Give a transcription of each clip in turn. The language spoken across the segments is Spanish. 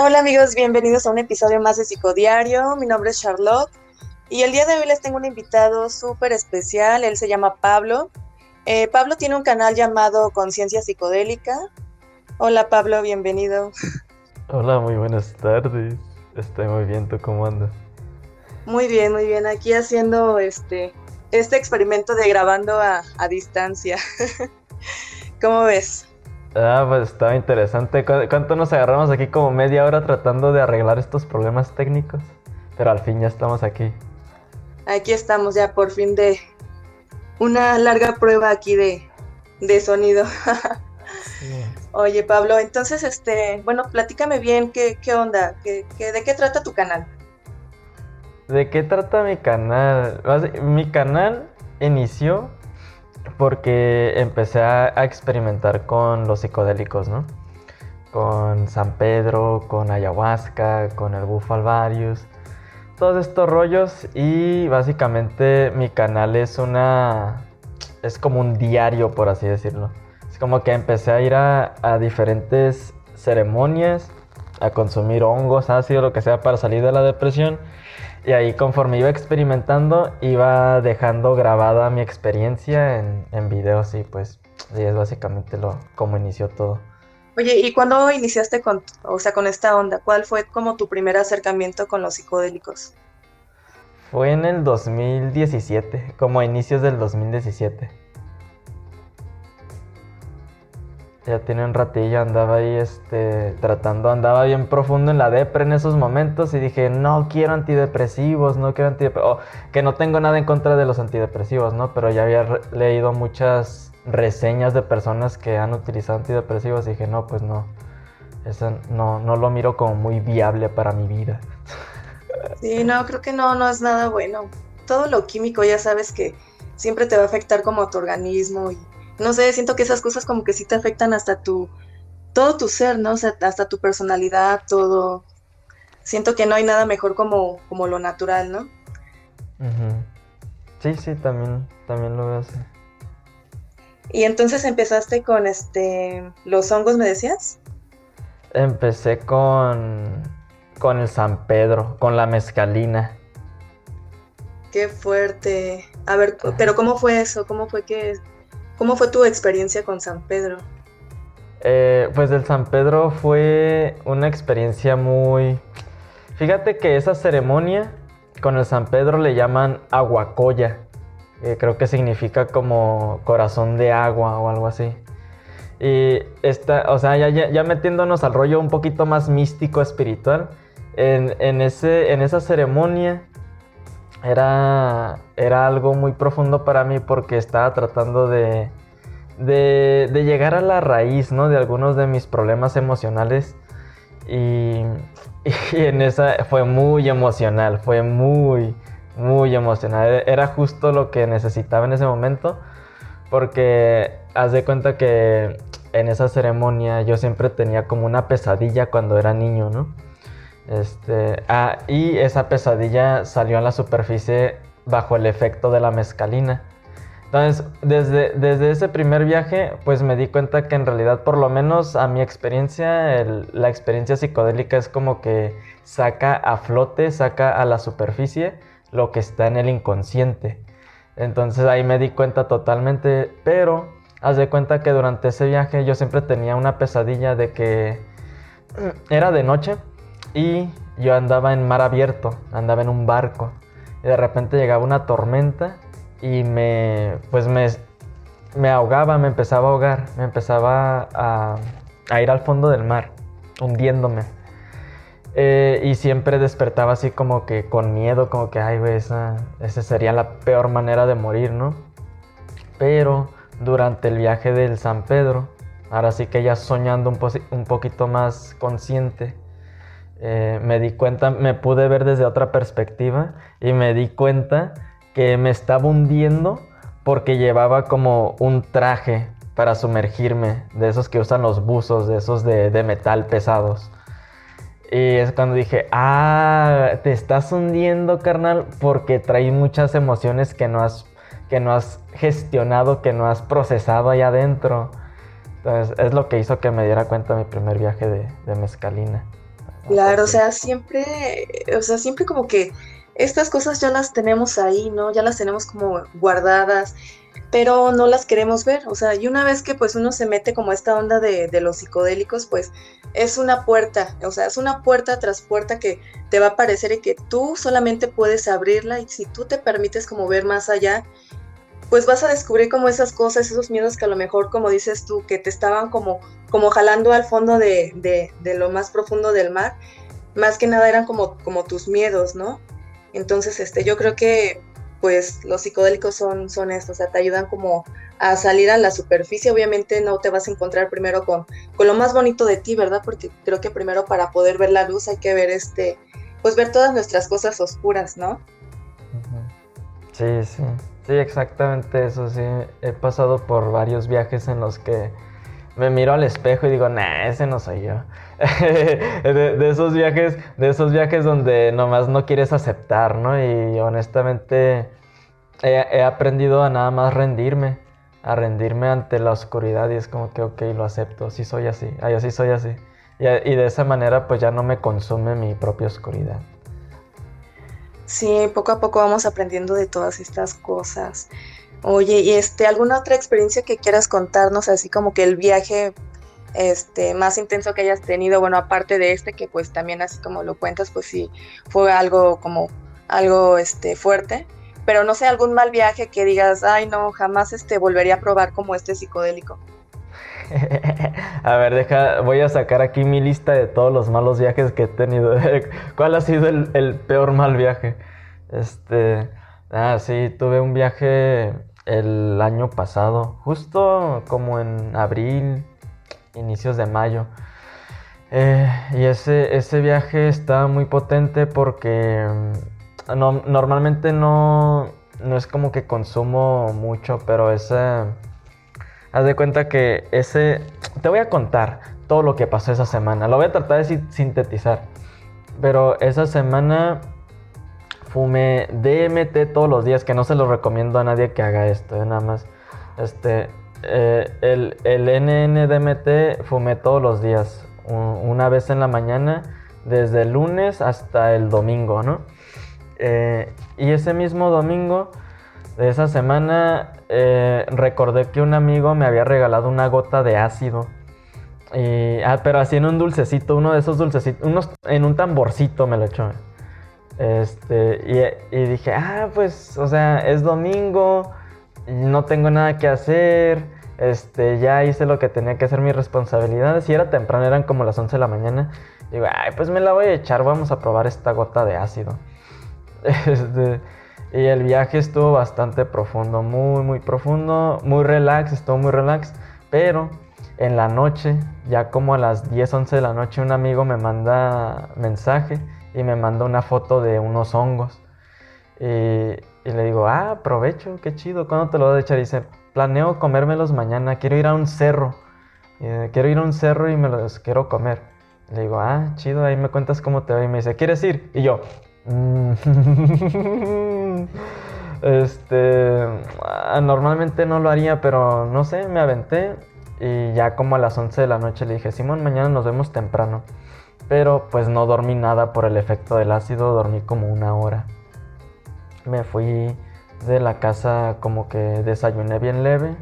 Hola amigos, bienvenidos a un episodio más de Psicodiario. Mi nombre es Charlotte y el día de hoy les tengo un invitado súper especial. Él se llama Pablo. Eh, Pablo tiene un canal llamado Conciencia Psicodélica. Hola Pablo, bienvenido. Hola, muy buenas tardes. Estoy muy bien, ¿tú cómo andas? Muy bien, muy bien. Aquí haciendo este, este experimento de grabando a, a distancia. ¿Cómo ves? Ah, pues estaba interesante. ¿Cuánto nos agarramos aquí? Como media hora tratando de arreglar estos problemas técnicos. Pero al fin ya estamos aquí. Aquí estamos ya por fin de una larga prueba aquí de, de sonido. Oye, Pablo, entonces, este, bueno, platícame bien qué, qué onda, ¿Qué, qué, de qué trata tu canal. ¿De qué trata mi canal? Mi canal inició porque empecé a, experimentar con los psicodélicos, ¿no? Con San Pedro, con ayahuasca, con el bufalvarius, todos estos rollos y básicamente mi canal es una... es como un diario, por así decirlo. Es como que empecé a ir a, a diferentes ceremonias, a consumir hongos, ácido, lo que sea para salir de la depresión y ahí conforme iba experimentando, iba dejando grabada mi experiencia en, en videos y pues sí, es básicamente lo como inició todo. Oye, ¿y cuándo iniciaste con, o sea, con esta onda? ¿Cuál fue como tu primer acercamiento con los psicodélicos? Fue en el 2017, como a inicios del 2017. Ya tiene un ratillo, andaba ahí este, tratando, andaba bien profundo en la depre en esos momentos y dije, no quiero antidepresivos, no quiero antidepresivos, que no tengo nada en contra de los antidepresivos, ¿no? Pero ya había leído muchas reseñas de personas que han utilizado antidepresivos y dije, no, pues no, eso no, no lo miro como muy viable para mi vida. Sí, no, creo que no, no es nada bueno. Todo lo químico ya sabes que siempre te va a afectar como a tu organismo y no sé, siento que esas cosas como que sí te afectan hasta tu, todo tu ser, ¿no? O sea, hasta tu personalidad, todo. Siento que no hay nada mejor como, como lo natural, ¿no? Sí, sí, también, también lo veo así. Y entonces empezaste con este los hongos, ¿me decías? Empecé con con el San Pedro, con la mezcalina. Qué fuerte. A ver, pero ¿cómo fue eso? ¿Cómo fue que ¿Cómo fue tu experiencia con San Pedro? Eh, pues el San Pedro fue una experiencia muy... Fíjate que esa ceremonia con el San Pedro le llaman aguacoya. creo que significa como corazón de agua o algo así. Y esta, o sea, ya, metiéndonos al rollo un poquito más místico, espiritual, en, ese, en esa ceremonia era, era algo muy profundo para mí porque estaba tratando de, de, llegar a la raíz ¿no? de algunos de mis problemas emocionales y, en esa fue muy emocional, fue muy, muy emocional. Era justo lo que necesitaba en ese momento porque haz de cuenta que en esa ceremonia yo siempre tenía como una pesadilla cuando era niño, ¿no? Este, ah, y esa pesadilla salió a la superficie bajo el efecto de la mezcalina. Entonces, desde, desde ese primer viaje, pues me di cuenta que en realidad, por lo menos a mi experiencia, la experiencia psicodélica es como que saca a flote, saca a la superficie lo que está en el inconsciente. Entonces ahí me di cuenta totalmente, pero haz de cuenta que durante ese viaje yo siempre tenía una pesadilla de que era de noche y yo andaba en mar abierto, andaba en un barco. Y de repente llegaba una tormenta y me, pues me, me ahogaba, me empezaba a ahogar, me empezaba a, a ir al fondo del mar, hundiéndome. Eh, y siempre despertaba así como que con miedo, como que, ay, güey, esa, esa sería la peor manera de morir, ¿no? Pero durante el viaje del San Pedro, ahora sí que ya soñando un, un poquito más consciente, eh, me di cuenta, me pude ver desde otra perspectiva y me di cuenta que me estaba hundiendo porque llevaba como un traje para sumergirme, de esos que usan los buzos, de esos de, metal pesados. Y es cuando dije, ah, te estás hundiendo, carnal, porque trae muchas emociones que no has, que no has gestionado, que no has procesado ahí adentro. Entonces es lo que hizo que me diera cuenta mi primer viaje de, de mezcalina. Claro, o sea, siempre, o sea, siempre como que estas cosas ya las tenemos ahí, ¿no? Ya las tenemos como guardadas, pero no las queremos ver, o sea, y una vez que pues uno se mete como esta onda de, de, los psicodélicos, pues es una puerta, o sea, es una puerta tras puerta que te va a aparecer y que tú solamente puedes abrirla y si tú te permites como ver más allá, pues vas a descubrir como esas cosas, esos miedos que a lo mejor, como dices tú, que te estaban como, como jalando al fondo de, de, de lo más profundo del mar, más que nada eran como, como tus miedos, ¿no? Entonces, este, yo creo que pues los psicodélicos son, son esto, o sea, te ayudan como a salir a la superficie. Obviamente no te vas a encontrar primero con, con lo más bonito de ti, ¿verdad? Porque creo que primero para poder ver la luz hay que ver este, pues ver todas nuestras cosas oscuras, ¿no? Sí, sí, sí, exactamente eso, sí. He pasado por varios viajes en los que me miro al espejo y digo, nah, ese no soy yo. de, esos viajes, de esos viajes donde nomás no quieres aceptar, ¿no? Y honestamente he, aprendido a nada más rendirme, a rendirme ante la oscuridad y es como que, ok, lo acepto, sí soy así, ay, así soy así. Y de esa manera pues ya no me consume mi propia oscuridad. Sí, poco a poco vamos aprendiendo de todas estas cosas. Oye, ¿y este alguna otra experiencia que quieras contarnos, así como que el viaje este más intenso que hayas tenido, bueno, aparte de este que pues también así como lo cuentas, pues sí fue algo como algo este fuerte, pero no sé, algún mal viaje que digas, "Ay, no, jamás este volvería a probar como este psicodélico." a ver, deja, voy a sacar aquí mi lista de todos los malos viajes que he tenido. ¿Cuál ha sido el, peor mal viaje? Este, ah, sí, tuve un viaje el año pasado, justo como en abril, inicios de mayo. Eh, y ese, ese viaje está muy potente porque no, normalmente no, no es como que consumo mucho, pero ese... Haz de cuenta que ese... Te voy a contar todo lo que pasó esa semana. Lo voy a tratar de sintetizar. Pero esa semana fumé DMT todos los días, que no se lo recomiendo a nadie que haga esto, ¿eh? nada más. Este, eh, el, el NNDMT fumé todos los días, una vez en la mañana, desde el lunes hasta el domingo, ¿no? Eh, y ese mismo domingo esa semana eh, recordé que un amigo me había regalado una gota de ácido. Y, ah, pero así en un dulcecito, uno de esos dulcecitos, en un tamborcito me lo echó. Este, y, y, dije, ah, pues, o sea, es domingo, no tengo nada que hacer, este, ya hice lo que tenía que hacer, mis responsabilidades. Si era temprano, eran como las 11 de la mañana. Digo, ay, pues me la voy a echar, vamos a probar esta gota de ácido. Este, y el viaje estuvo bastante profundo, muy, muy profundo, muy relax, estuvo muy relax. Pero en la noche, ya como a las 10, 11 de la noche, un amigo me manda mensaje y me manda una foto de unos hongos. Y, y, le digo, ah, aprovecho, qué chido, ¿cuándo te lo voy a echar? Y dice, planeo comérmelos mañana, quiero ir a un cerro. Eh, quiero ir a un cerro y me los quiero comer. Le digo, ah, chido, ahí me cuentas cómo te va. Y me dice, ¿quieres ir? Y yo, mm". este, ah, normalmente no lo haría, pero no sé, me aventé. Y ya como a las 11 de la noche le dije, Simón, mañana nos vemos temprano. Pero pues no dormí nada por el efecto del ácido, dormí como una hora. Me fui de la casa como que desayuné bien leve.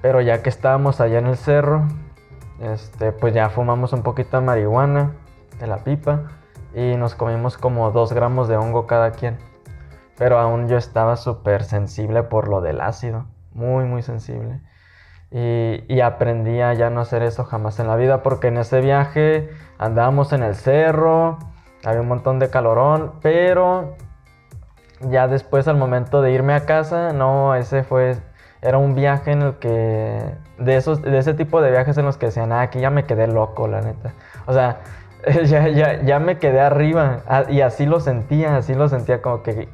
Pero ya que estábamos allá en el cerro, este, pues ya fumamos un poquito de marihuana de la pipa y nos comimos como dos gramos de hongo cada quien. Pero aún yo estaba súper sensible por lo del ácido, muy muy sensible. Y, y, aprendí a ya no hacer eso jamás en la vida porque en ese viaje andábamos en el cerro, había un montón de calorón, pero ya después al momento de irme a casa, no, ese fue, era un viaje en el que, de, esos, de ese tipo de viajes en los que decían, ah, aquí ya me quedé loco, la neta. O sea, ya, ya, ya me quedé arriba ah, y así lo sentía, así lo sentía como que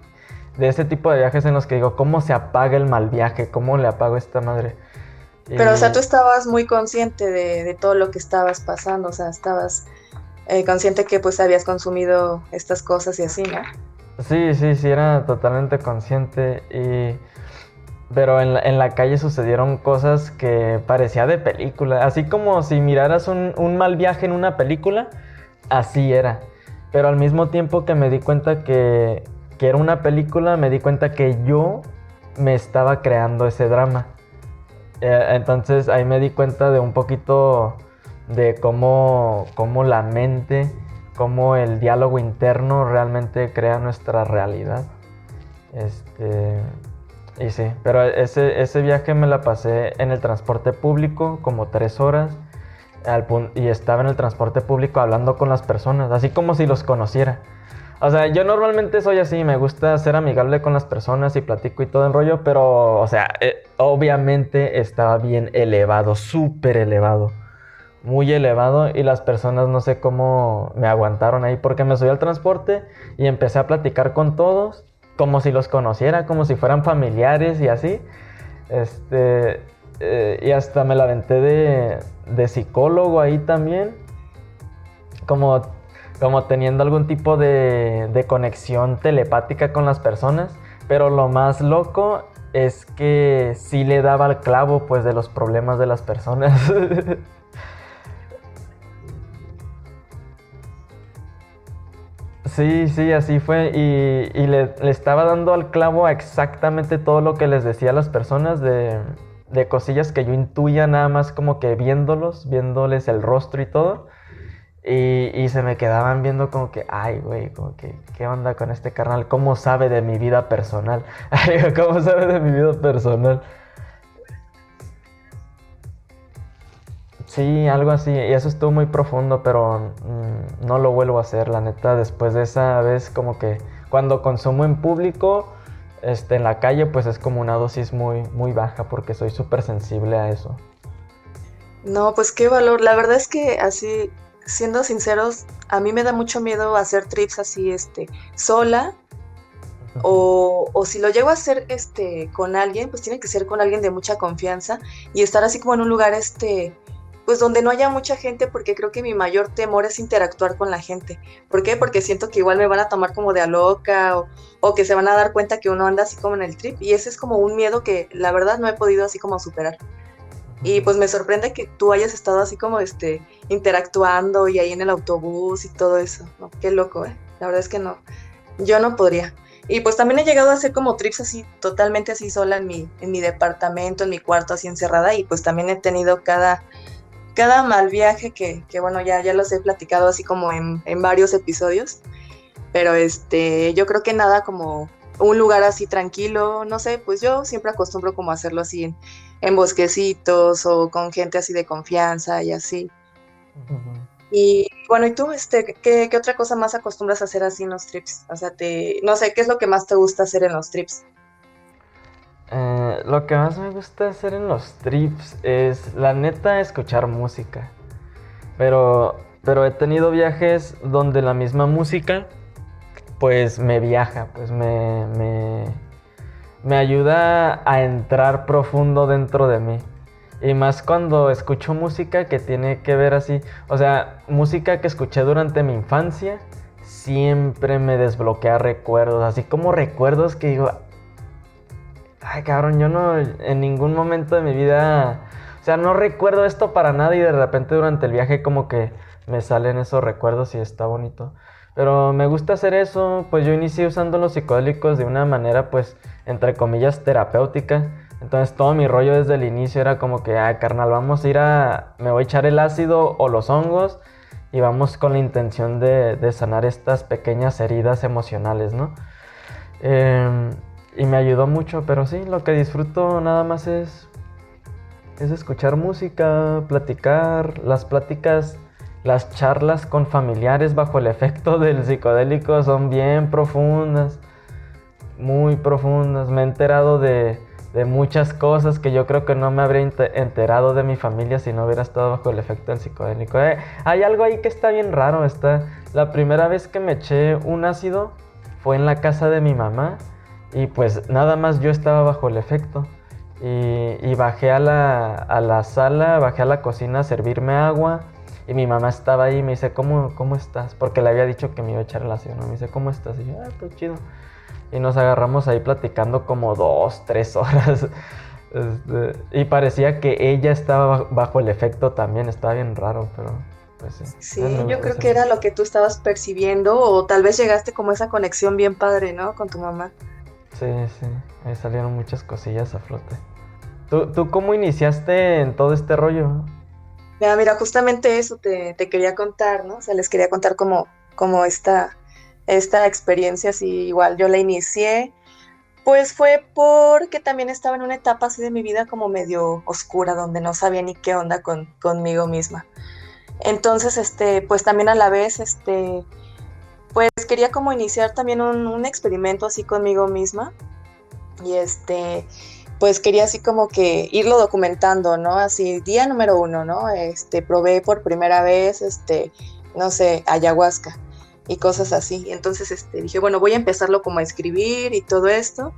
de ese tipo de viajes en los que digo, ¿cómo se apaga el mal viaje? ¿Cómo le apago esta madre? Pero, o sea, tú estabas muy consciente de, de, todo lo que estabas pasando, o sea, estabas eh, consciente que pues habías consumido estas cosas y así, ¿no? Sí, sí, sí, era totalmente consciente y pero en la, en la, calle sucedieron cosas que parecía de película. Así como si miraras un, un, mal viaje en una película, así era. Pero al mismo tiempo que me di cuenta que, que era una película, me di cuenta que yo me estaba creando ese drama. Eh, entonces ahí me di cuenta de un poquito de cómo, cómo la mente, cómo el diálogo interno realmente crea nuestra realidad. Este, y sí, pero ese, ese viaje me la pasé en el transporte público como tres horas y estaba en el transporte público hablando con las personas, así como si los conociera. O sea, yo normalmente soy así, me gusta ser amigable con las personas y platico y todo el rollo, pero, o sea, eh, obviamente estaba bien elevado, súper elevado, muy elevado y las personas no sé cómo me aguantaron ahí porque me subí al transporte y empecé a platicar con todos como si los conociera, como si fueran familiares y así. Este, eh, y hasta me la aventé de, de, psicólogo ahí también. Como, como teniendo algún tipo de, de conexión telepática con las personas. Pero lo más loco es que sí le daba al clavo pues de los problemas de las personas. Sí, sí, así fue. Y, le, estaba dando al clavo a exactamente todo lo que les decía a las personas de, cosillas que yo intuía nada más como que viéndolos, viéndoles el rostro y todo. Y, se me quedaban viendo como que, ay, güey, como que, ¿qué onda con este carnal? ¿Cómo sabe de mi vida personal? ¿Cómo sabe de mi vida personal? Sí, algo así. Y eso estuvo muy profundo, pero mm, no lo vuelvo a hacer, la neta. Después de esa vez, como que cuando consumo en público, este, en la calle, pues es como una dosis muy, muy baja porque soy súper sensible a eso. No, pues qué valor. La verdad es que así, siendo sinceros, a mí me da mucho miedo hacer trips así, este, sola. O, o, si lo llego a hacer este, con alguien, pues tiene que ser con alguien de mucha confianza y estar así como en un lugar este, pues donde no haya mucha gente, porque creo que mi mayor temor es interactuar con la gente. ¿Por qué? Porque siento que igual me van a tomar como de a loca o, que se van a dar cuenta que uno anda así como en el trip. Y ese es como un miedo que la verdad no he podido así como superar. Y pues me sorprende que tú hayas estado así como este interactuando y ahí en el autobús y todo eso. Qué loco, ¿eh? La verdad es que no. Yo no podría. Y pues también he llegado a hacer como trips así, totalmente así sola en mi, en mi departamento, en mi cuarto así encerrada. Y pues también he tenido cada cada mal viaje que, bueno, ya, ya los he platicado así como en, varios episodios, pero este, yo creo que nada como un lugar así tranquilo, no sé, pues yo siempre acostumbro como hacerlo así en, bosquecitos o con gente así de confianza y así. Y bueno, ¿y tú, este, ¿qué, qué, otra cosa más acostumbras a hacer así en los trips? O sea, te, no sé, ¿qué es lo que más te gusta hacer en los trips? Eh, lo que más me gusta hacer en los trips es, la neta, escuchar música. Pero, pero he tenido viajes donde la misma música, pues me viaja, pues me, me, me ayuda a entrar profundo dentro de mí. Y más cuando escucho música que tiene que ver así, o sea, música que escuché durante mi infancia, siempre me desbloquea recuerdos, así como recuerdos que digo, ay cabrón, yo no en ningún momento de mi vida, o sea, no recuerdo esto para nada y de repente durante el viaje como que me salen esos recuerdos y está bonito. Pero me gusta hacer eso, pues yo inicié usando los psicodélicos de una manera pues entre comillas terapéutica. Entonces todo mi rollo desde el inicio era como que, ay carnal, vamos a ir a, me voy a echar el ácido o los hongos y vamos con la intención de, de sanar estas pequeñas heridas emocionales, ¿no? Eh, y me ayudó mucho, pero sí, lo que disfruto nada más es, es escuchar música, platicar, las pláticas, las charlas con familiares bajo el efecto del psicodélico son bien profundas, muy profundas. Me he enterado de, de muchas cosas que yo creo que no me habría enterado de mi familia si no hubiera estado bajo el efecto del psicodélico. Eh, hay algo ahí que está bien raro. Está, la primera vez que me eché un ácido fue en la casa de mi mamá y pues nada más yo estaba bajo el efecto. Y, bajé a la, sala, bajé a la cocina a servirme agua. Y mi mamá estaba ahí y me dice, ¿cómo, cómo estás? Porque le había dicho que me iba a echar el ácido, ¿no? Me dice, ¿cómo estás? Y yo, ah, pues chido. y nos agarramos ahí platicando como dos, tres horas. Este, y parecía que ella estaba bajo el efecto también, estaba bien raro, pero pues sí. Sí, yo creo que era lo que tú estabas percibiendo o tal vez llegaste como esa conexión bien padre, ¿no? Con tu mamá. Sí, sí, ahí salieron muchas cosillas a flote. ¿Tú, tú cómo iniciaste en todo este rollo? Mira, mira, justamente eso te, quería contar, ¿no? O sea, les quería contar como, como esta, esta experiencia, así igual yo la inicié pues fue porque también estaba en una etapa así de mi vida como medio oscura, donde no sabía ni qué onda con, conmigo misma. Entonces, este, pues también a la vez, este, pues quería como iniciar también un, experimento así conmigo misma. Y este, pues quería así como que irlo documentando, ¿no? Así, día número uno, ¿no? Este, probé por primera vez, este, no sé, ayahuasca y cosas así. Entonces este, dije, bueno, voy a empezarlo como a escribir y todo esto.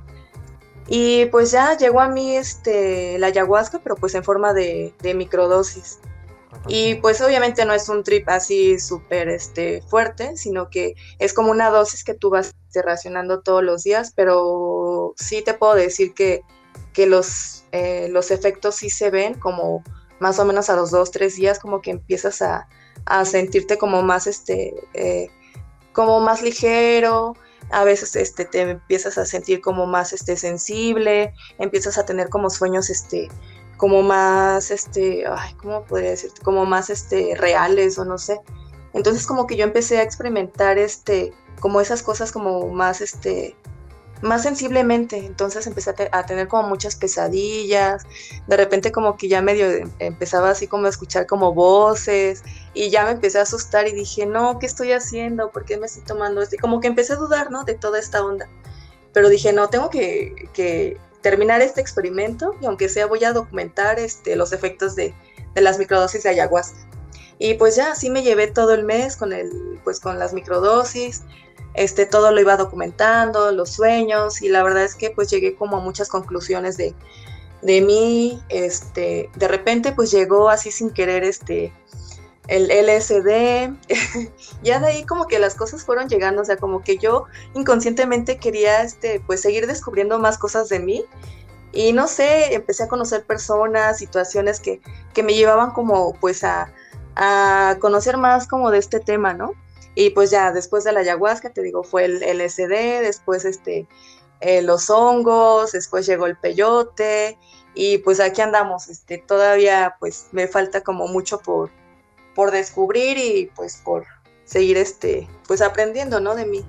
Y pues ya llegó a mí este, la ayahuasca, pero pues en forma de, microdosis. Y pues obviamente no es un trip así súper este, fuerte, sino que es como una dosis que tú vas este, racionando todos los días, pero sí te puedo decir que, los, eh, los efectos sí se ven como más o menos a los dos, tres días, como que empiezas a, a sentirte como más este, eh, como más ligero, a veces este, te empiezas a sentir como más este, sensible, empiezas a tener como sueños este, como más, este, ay, ¿cómo podría decirte? Como más este, reales o no sé. Entonces como que yo empecé a experimentar este, como esas cosas como más, este, más sensiblemente. Entonces empecé a, tener como muchas pesadillas. De repente como que ya medio empezaba así como a escuchar como voces y ya me empecé a asustar y dije, no, ¿qué estoy haciendo? ¿Por qué me estoy tomando esto? Y como que empecé a dudar, ¿no? De toda esta onda. Pero dije, no, tengo que, terminar este experimento y aunque sea voy a documentar este, los efectos de, de las microdosis de ayahuasca. Y pues ya así me llevé todo el mes con, el, pues con las microdosis este, todo lo iba documentando, los sueños, y la verdad es que pues llegué como a muchas conclusiones de, de mí, este, de repente pues llegó así sin querer este, el LSD, ya de ahí como que las cosas fueron llegando, o sea, como que yo inconscientemente quería este, pues seguir descubriendo más cosas de mí, y no sé, empecé a conocer personas, situaciones que, que me llevaban como pues a, a conocer más como de este tema, ¿no? Y pues ya después de la ayahuasca, te digo, fue el LSD, después este, eh, los hongos, después llegó el peyote y pues aquí andamos, este, todavía pues me falta como mucho por, por descubrir y pues por seguir este, pues aprendiendo, ¿no? De mí.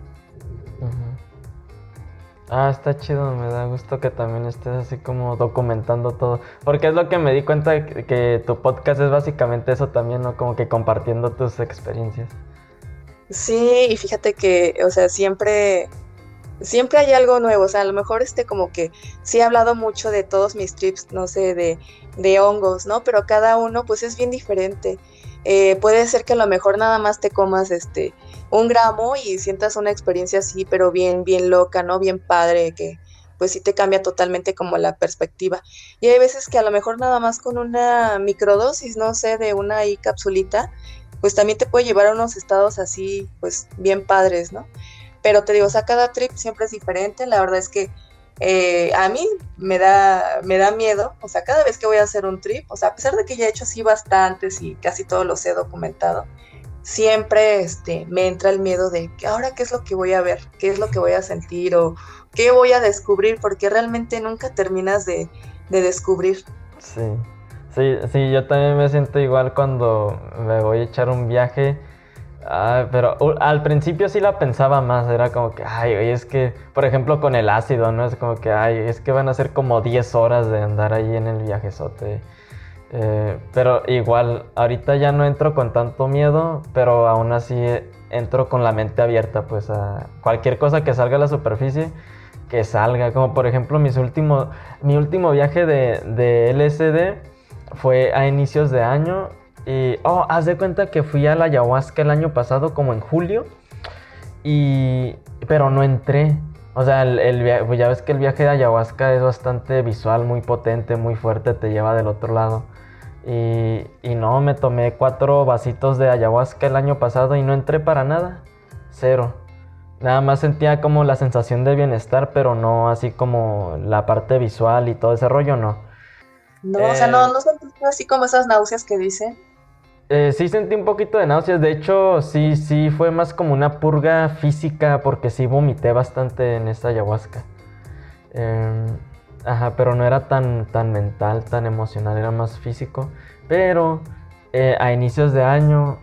Ah, está chido, me da gusto que también estés así como documentando todo. Porque es lo que me di cuenta que, que tu podcast es básicamente eso también, ¿no? Como que compartiendo tus experiencias. Sí, y fíjate que, o sea, siempre, siempre hay algo nuevo. O sea, a lo mejor este como que sí he hablado mucho de todos mis trips, no sé, de, de hongos, ¿no? Pero cada uno pues es bien diferente. Eh, puede ser que a lo mejor nada más te comas este un gramo y sientas una experiencia así, pero bien, bien loca, ¿no? Bien padre, que pues sí te cambia totalmente como la perspectiva. Y hay veces que a lo mejor nada más con una microdosis, no sé, de una ahí capsulita, pues también te puede llevar a unos estados así, pues bien padres, ¿no? Pero te digo, o sea, cada trip siempre es diferente, la verdad es que eh, a mí me da, me da miedo, o sea, cada vez que voy a hacer un trip, o sea, a pesar de que ya he hecho así bastantes y casi todos los he documentado, siempre este, me entra el miedo de que ahora qué es lo que voy a ver, qué es lo que voy a sentir o qué voy a descubrir, porque realmente nunca terminas de, de descubrir. Sí. Sí, sí, yo también me siento igual cuando me voy a echar un viaje. Pero al principio sí la pensaba más, era como que, ay, es que, por ejemplo, con el ácido, ¿no? Es como que, ay, es que van a ser como 10 horas de andar ahí en el viajezote. Eh, pero igual, ahorita ya no entro con tanto miedo, pero aún así entro con la mente abierta, pues a cualquier cosa que salga a la superficie, que salga. Como por ejemplo, mis últimos, mi último viaje de, de LSD fue a inicios de año. Y, oh, haz de cuenta que fui a la ayahuasca el año pasado, como en julio. Y, pero no entré. O sea, el, pues ya ves que el viaje de ayahuasca es bastante visual, muy potente, muy fuerte, te lleva del otro lado. Y, y no, me tomé cuatro vasitos de ayahuasca el año pasado y no entré para nada. Cero. Nada más sentía como la sensación de bienestar, pero no así como la parte visual y todo ese rollo, no. No, o sea, no, eh, no sentiste así como esas náuseas que dicen. Eh, sí sentí un poquito de náuseas, de hecho sí, sí fue más como una purga física porque sí vomité bastante en esta ayahuasca. Em, ajá, pero no era tan, tan mental, tan emocional, era más físico. Pero eh, a inicios de año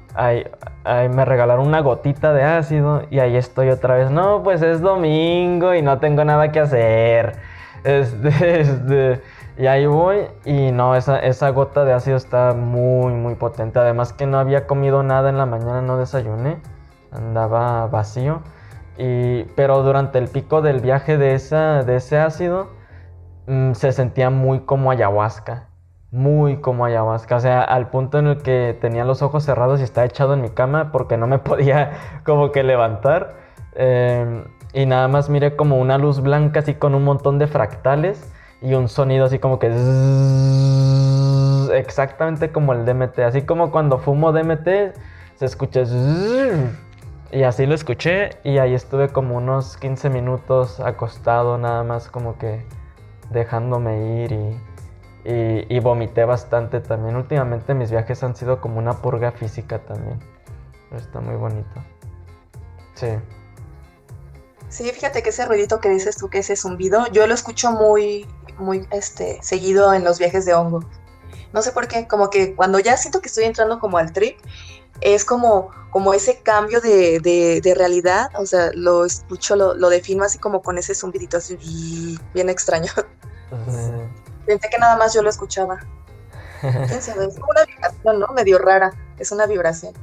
me regalaron una gotita de ácido y ahí estoy otra vez. No, pues es domingo y no tengo nada que hacer. Este, este, y ahí voy y no, esa, esa gota de ácido está muy, muy potente. Además que no había comido nada en la mañana, no desayuné. Andaba vacío. Y, pero durante el pico del viaje de, esa, de ese ácido mm, se sentía muy como ayahuasca. Muy como ayahuasca. O sea, al punto en el que tenía los ojos cerrados y estaba echado en mi cama porque no me podía como que levantar. Em, y nada más miré como una luz blanca así con un montón de fractales y un sonido así como que exactamente como el DMT, así como cuando fumo DMT se escucha y así lo escuché y ahí estuve como unos 15 minutos acostado nada más como que dejándome ir y, y, vomité bastante también. Últimamente mis viajes han sido como una purga física también. está muy bonito. Sí. Sí, fíjate que ese ruidito que dices tú, que ese zumbido, yo lo escucho muy, muy este, seguido en los viajes de hongo. No sé por qué, como que cuando ya siento que estoy entrando como al trip, es como, como ese cambio de, de, realidad, o sea, lo escucho, lo, lo, defino así como con ese zumbidito así bien extraño. Pensé que nada más yo lo escuchaba. Es una vibración, ¿no? Medio rara, es una vibración.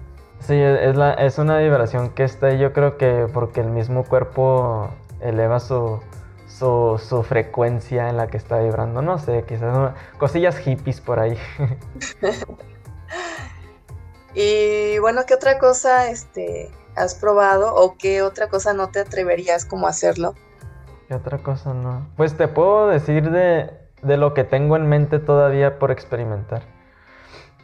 Sí, es, la, es una vibración que está, yo creo que porque el mismo cuerpo eleva su, su, frecuencia en la que está vibrando. No sé, quizás cosillas hippies por ahí. y bueno, ¿qué otra cosa este, has probado o qué otra cosa no te atreverías como a hacerlo? ¿Qué otra cosa no? Pues te puedo decir de, de lo que tengo en mente todavía por experimentar.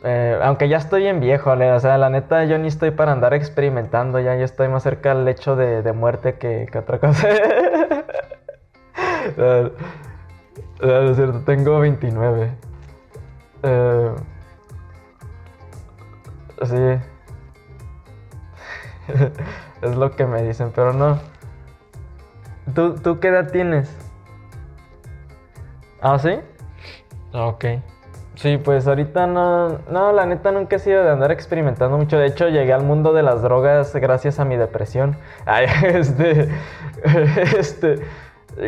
Eh, aunque ya estoy en viejo, o sea, la neta yo ni estoy para andar experimentando, ya yo estoy más cerca del hecho de, muerte que, otra cosa. Ah, es cierto, tengo 29. Eh, sí. es lo que me dicen, pero no. ¿Tú, ¿Tú qué edad tienes? ¿Ah, sí? Ok. Sí, pues ahorita no, no, la neta nunca he sido de andar experimentando mucho. De hecho, llegué al mundo de las drogas gracias a mi depresión. Ay, este, este,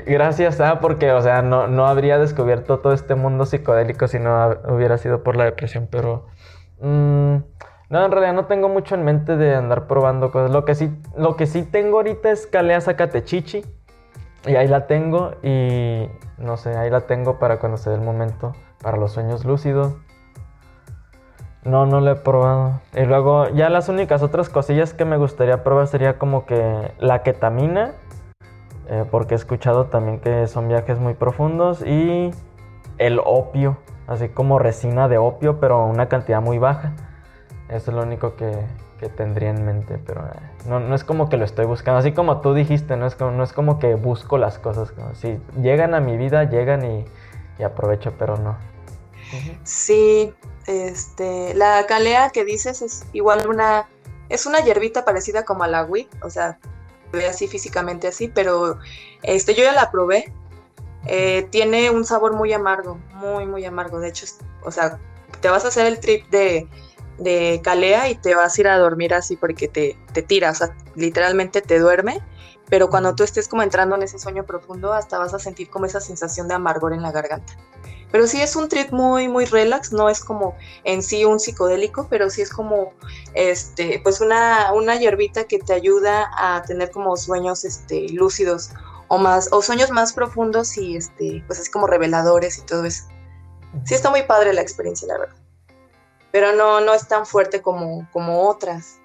Gracias a, porque, o sea, no, no habría descubierto todo este mundo psicodélico si no hubiera sido por la depresión, pero... Mm, no, en realidad no tengo mucho en mente de andar probando cosas. Lo que sí, lo que sí tengo ahorita es Calea Zacatechichi. Y ahí la tengo y no sé, ahí la tengo para cuando se dé el momento, para los sueños lúcidos. No, no lo he probado. Y luego ya las únicas otras cosillas que me gustaría probar sería como que la ketamina eh, porque he escuchado también que son viajes muy profundos y el opio, así como resina de opio, pero una cantidad muy baja. Eso es lo único que, tendría en mente, pero eh, no, es como que lo estoy buscando, así como tú dijiste, no es como, no es como que busco las cosas, si llegan a mi vida, llegan y, aprovecho, pero no. Sí, este, la calea que dices es igual una, es una hierbita parecida como a la wheat, o sea, ve así físicamente así, pero este, yo ya la probé. Eh, tiene un sabor muy amargo, muy, muy amargo. De hecho, o sea, te vas a hacer el trip de, de calea y te vas a ir a dormir así porque te, te tira, o sea, literalmente te duerme. Pero cuando tú estés como entrando en ese sueño profundo, hasta vas a sentir como esa sensación de amargor en la garganta. Pero sí es un trip muy, muy relax, no es como en sí un psicodélico, pero sí es como, este, pues una, una hierbita que te ayuda a tener como sueños, este, lúcidos o más, o sueños más profundos y, este, pues así como reveladores y todo eso. Sí está muy padre la experiencia, la verdad. Pero no, no es tan fuerte como, como otras.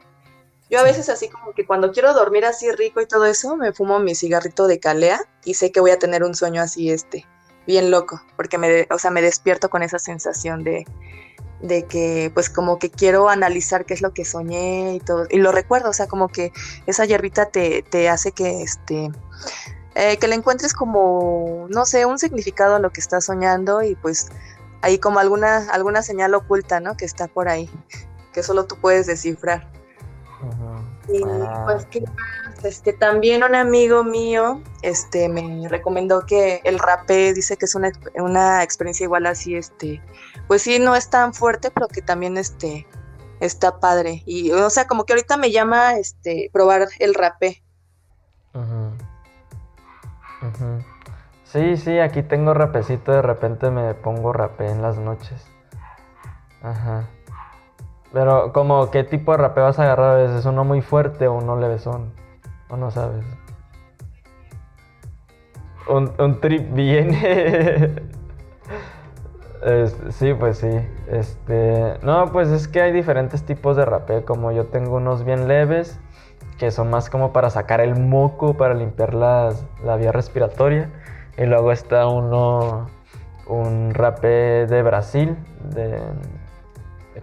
Yo a veces así como que cuando quiero dormir así rico y todo eso, me fumo mi cigarrito de calea y sé que voy a tener un sueño así, este, bien loco, porque me, o sea, me despierto con esa sensación de, de que pues como que quiero analizar qué es lo que soñé y todo, y lo recuerdo, o sea, como que esa hierbita te, te hace que este eh, que le encuentres como, no sé, un significado a lo que estás soñando y pues ahí como alguna, alguna señal oculta, ¿no? Que está por ahí, que solo tú puedes descifrar. Y pues que este, también un amigo mío este, me recomendó que el rapé dice que es una, una, experiencia igual así, este, pues sí, no es tan fuerte, pero que también este, está padre. Y, o sea, como que ahorita me llama este, probar el rapé. Sí, sí, aquí tengo rapecito, de repente me pongo rapé en las noches. Ajá. Pero, como, ¿qué tipo de rapé vas a agarrar a veces? ¿Uno muy fuerte o uno levesón? ¿O no sabes? Un, un trip viene. sí, pues sí. Este. No, pues es que hay diferentes tipos de rapé. Como yo tengo unos bien leves, que son más como para sacar el moco, para limpiar las, la vía respiratoria. Y luego está uno. Un rapé de Brasil, de,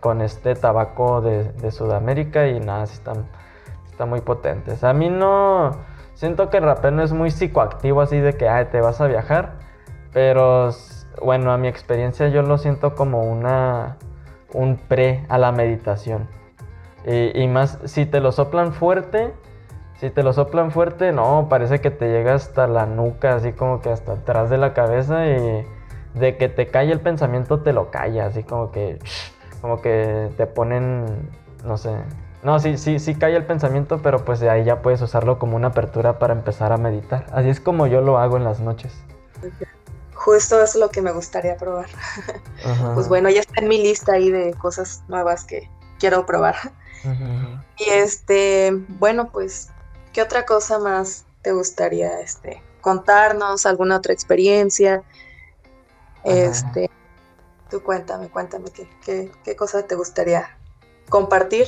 con este tabaco de, Sudamérica. Y nada, sí están está muy potentes. A mí no. Siento que el rapé no es muy psicoactivo, así de que te vas a viajar. Pero bueno, a mi experiencia yo lo siento como una. un pre a la meditación. Y, más, si te lo soplan fuerte, si te lo soplan fuerte, no, parece que te llega hasta la nuca, así como que hasta atrás de la cabeza y de que te cae el pensamiento te lo calla, así como que, como que te ponen, no sé, no, sí, sí, sí cae el pensamiento, pero pues de ahí ya puedes usarlo como una apertura para empezar a meditar. Así es como yo lo hago en las noches. Justo es lo que me gustaría probar. Pues bueno, ya está en mi lista ahí de cosas nuevas que quiero probar. Y este, bueno, pues, ¿qué otra cosa más te gustaría este, contarnos? ¿Alguna otra experiencia? Este, tú cuéntame, cuéntame qué, qué, qué cosa te gustaría compartir.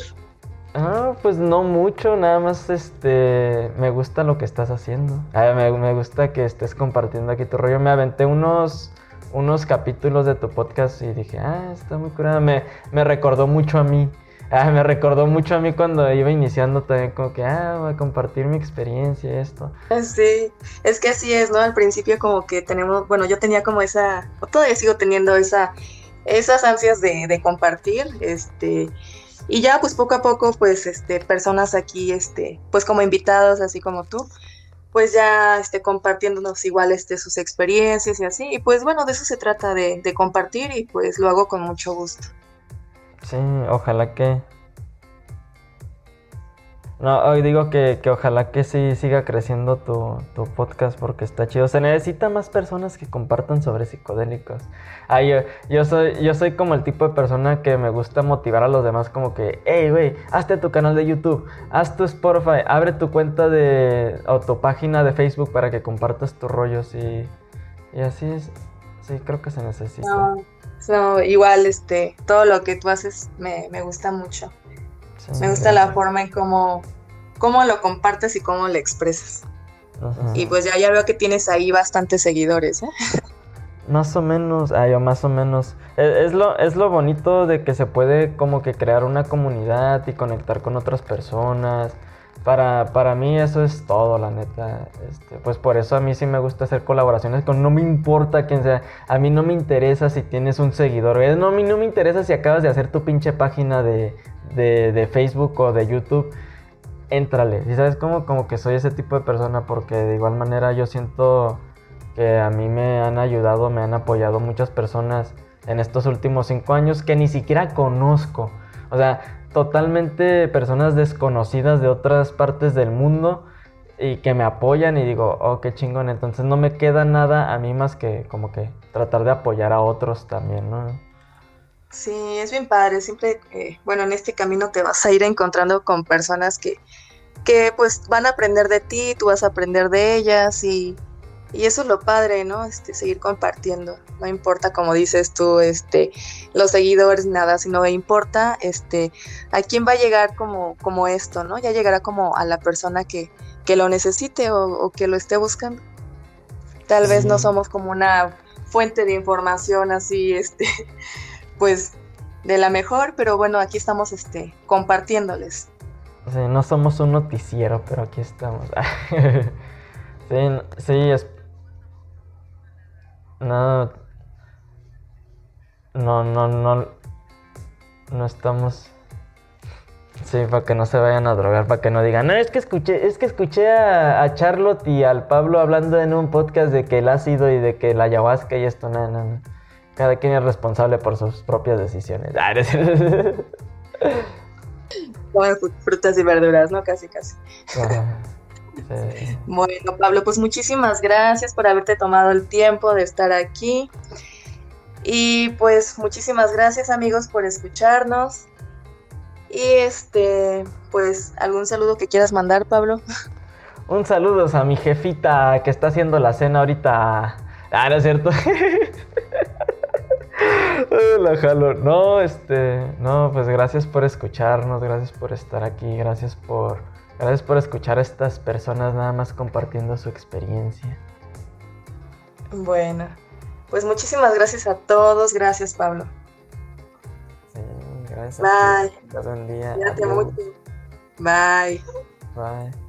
Ah, pues no mucho, nada más este me gusta lo que estás haciendo. Ah, me, gusta que estés compartiendo aquí tu rollo. Me aventé unos, unos capítulos de tu podcast y dije, ah, está muy curada. Me, me recordó mucho a mí. Ah, me recordó mucho a mí cuando iba iniciando también, como que, ah, voy a compartir mi experiencia, esto. Sí, es que así es, ¿no? Al principio como que tenemos, bueno, yo tenía como esa, todavía sigo teniendo esa, esas ansias de, de compartir, este, y ya pues poco a poco pues este personas aquí este pues como invitados así como tú pues ya este compartiéndonos igual este sus experiencias y así y pues bueno de eso se trata de, de compartir y pues lo hago con mucho gusto sí ojalá que no, hoy digo que, ojalá que sí siga creciendo tu, podcast porque está chido. Se necesita más personas que compartan sobre psicodélicos. Ah, yo, soy, yo soy como el tipo de persona que me gusta motivar a los demás como que, hey, güey, hazte tu canal de YouTube, haz tu Spotify, abre tu cuenta de, o tu página de Facebook para que compartas tus rollos y, y así es. Sí, creo que se necesita. No, igual, este, todo lo que tú haces me, gusta mucho. me gusta la forma en cómo cómo lo compartes y cómo lo expresas. Y pues ya, ya veo que tienes ahí bastantes seguidores, ¿eh? Más o menos, ah, yo más o menos. Es, lo, es lo bonito de que se puede como que crear una comunidad y conectar con otras personas. Para, para mí eso es todo, la neta. Este, pues por eso a mí sí me gusta hacer colaboraciones con... No me importa quién sea. A mí no me interesa si tienes un seguidor. No, a mí no me interesa si acabas de hacer tu pinche página de, de, Facebook o de YouTube éntrale. Y sabes cómo como que soy ese tipo de persona porque de igual manera yo siento que a mí me han ayudado, me han apoyado muchas personas en estos últimos cinco años que ni siquiera conozco. O sea, totalmente personas desconocidas de otras partes del mundo y que me apoyan y digo, oh, qué chingón. Entonces no me queda nada a mí más que como que tratar de apoyar a otros también, ¿no? Sí, es bien padre. Siempre, eh, bueno, en este camino te vas a ir encontrando con personas que, que pues van a aprender de ti, tú vas a aprender de ellas y, y eso es lo padre, ¿no? Este, seguir compartiendo. No importa, como dices tú, este, los seguidores, nada, sino me importa, este, a quién va a llegar como, como esto, ¿no? Ya llegará como a la persona que, que lo necesite o, que lo esté buscando. Tal vez no somos como una fuente de información así, este, pues de la mejor, pero bueno, aquí estamos este, compartiéndoles. Sí, no somos un noticiero, pero aquí estamos. sí, sí, es... No, no, no, no, no estamos... Sí, para que no se vayan a drogar, para que no digan, no, es que escuché, es que escuché a, Charlotte y al Pablo hablando en un podcast de que el ácido y de que la ayahuasca y esto, no, no, no. Cada quien es responsable por sus propias decisiones. Frutas y verduras, ¿no? Casi, casi. Bueno, Pablo, pues muchísimas gracias por haberte tomado el tiempo de estar aquí. Y pues muchísimas gracias amigos por escucharnos. Y este, pues, ¿algún saludo que quieras mandar, Pablo? Un saludo a mi jefita que está haciendo la cena ahorita. Ah, ¿no es cierto? la jalo. No, este, no, pues gracias por escucharnos, gracias por estar aquí, gracias por, gracias por escuchar a estas personas nada más compartiendo su experiencia. Bueno, pues muchísimas gracias a todos, gracias Pablo. Gracias. Bye. Buen día. Cuídate mucho. Bye. Bye.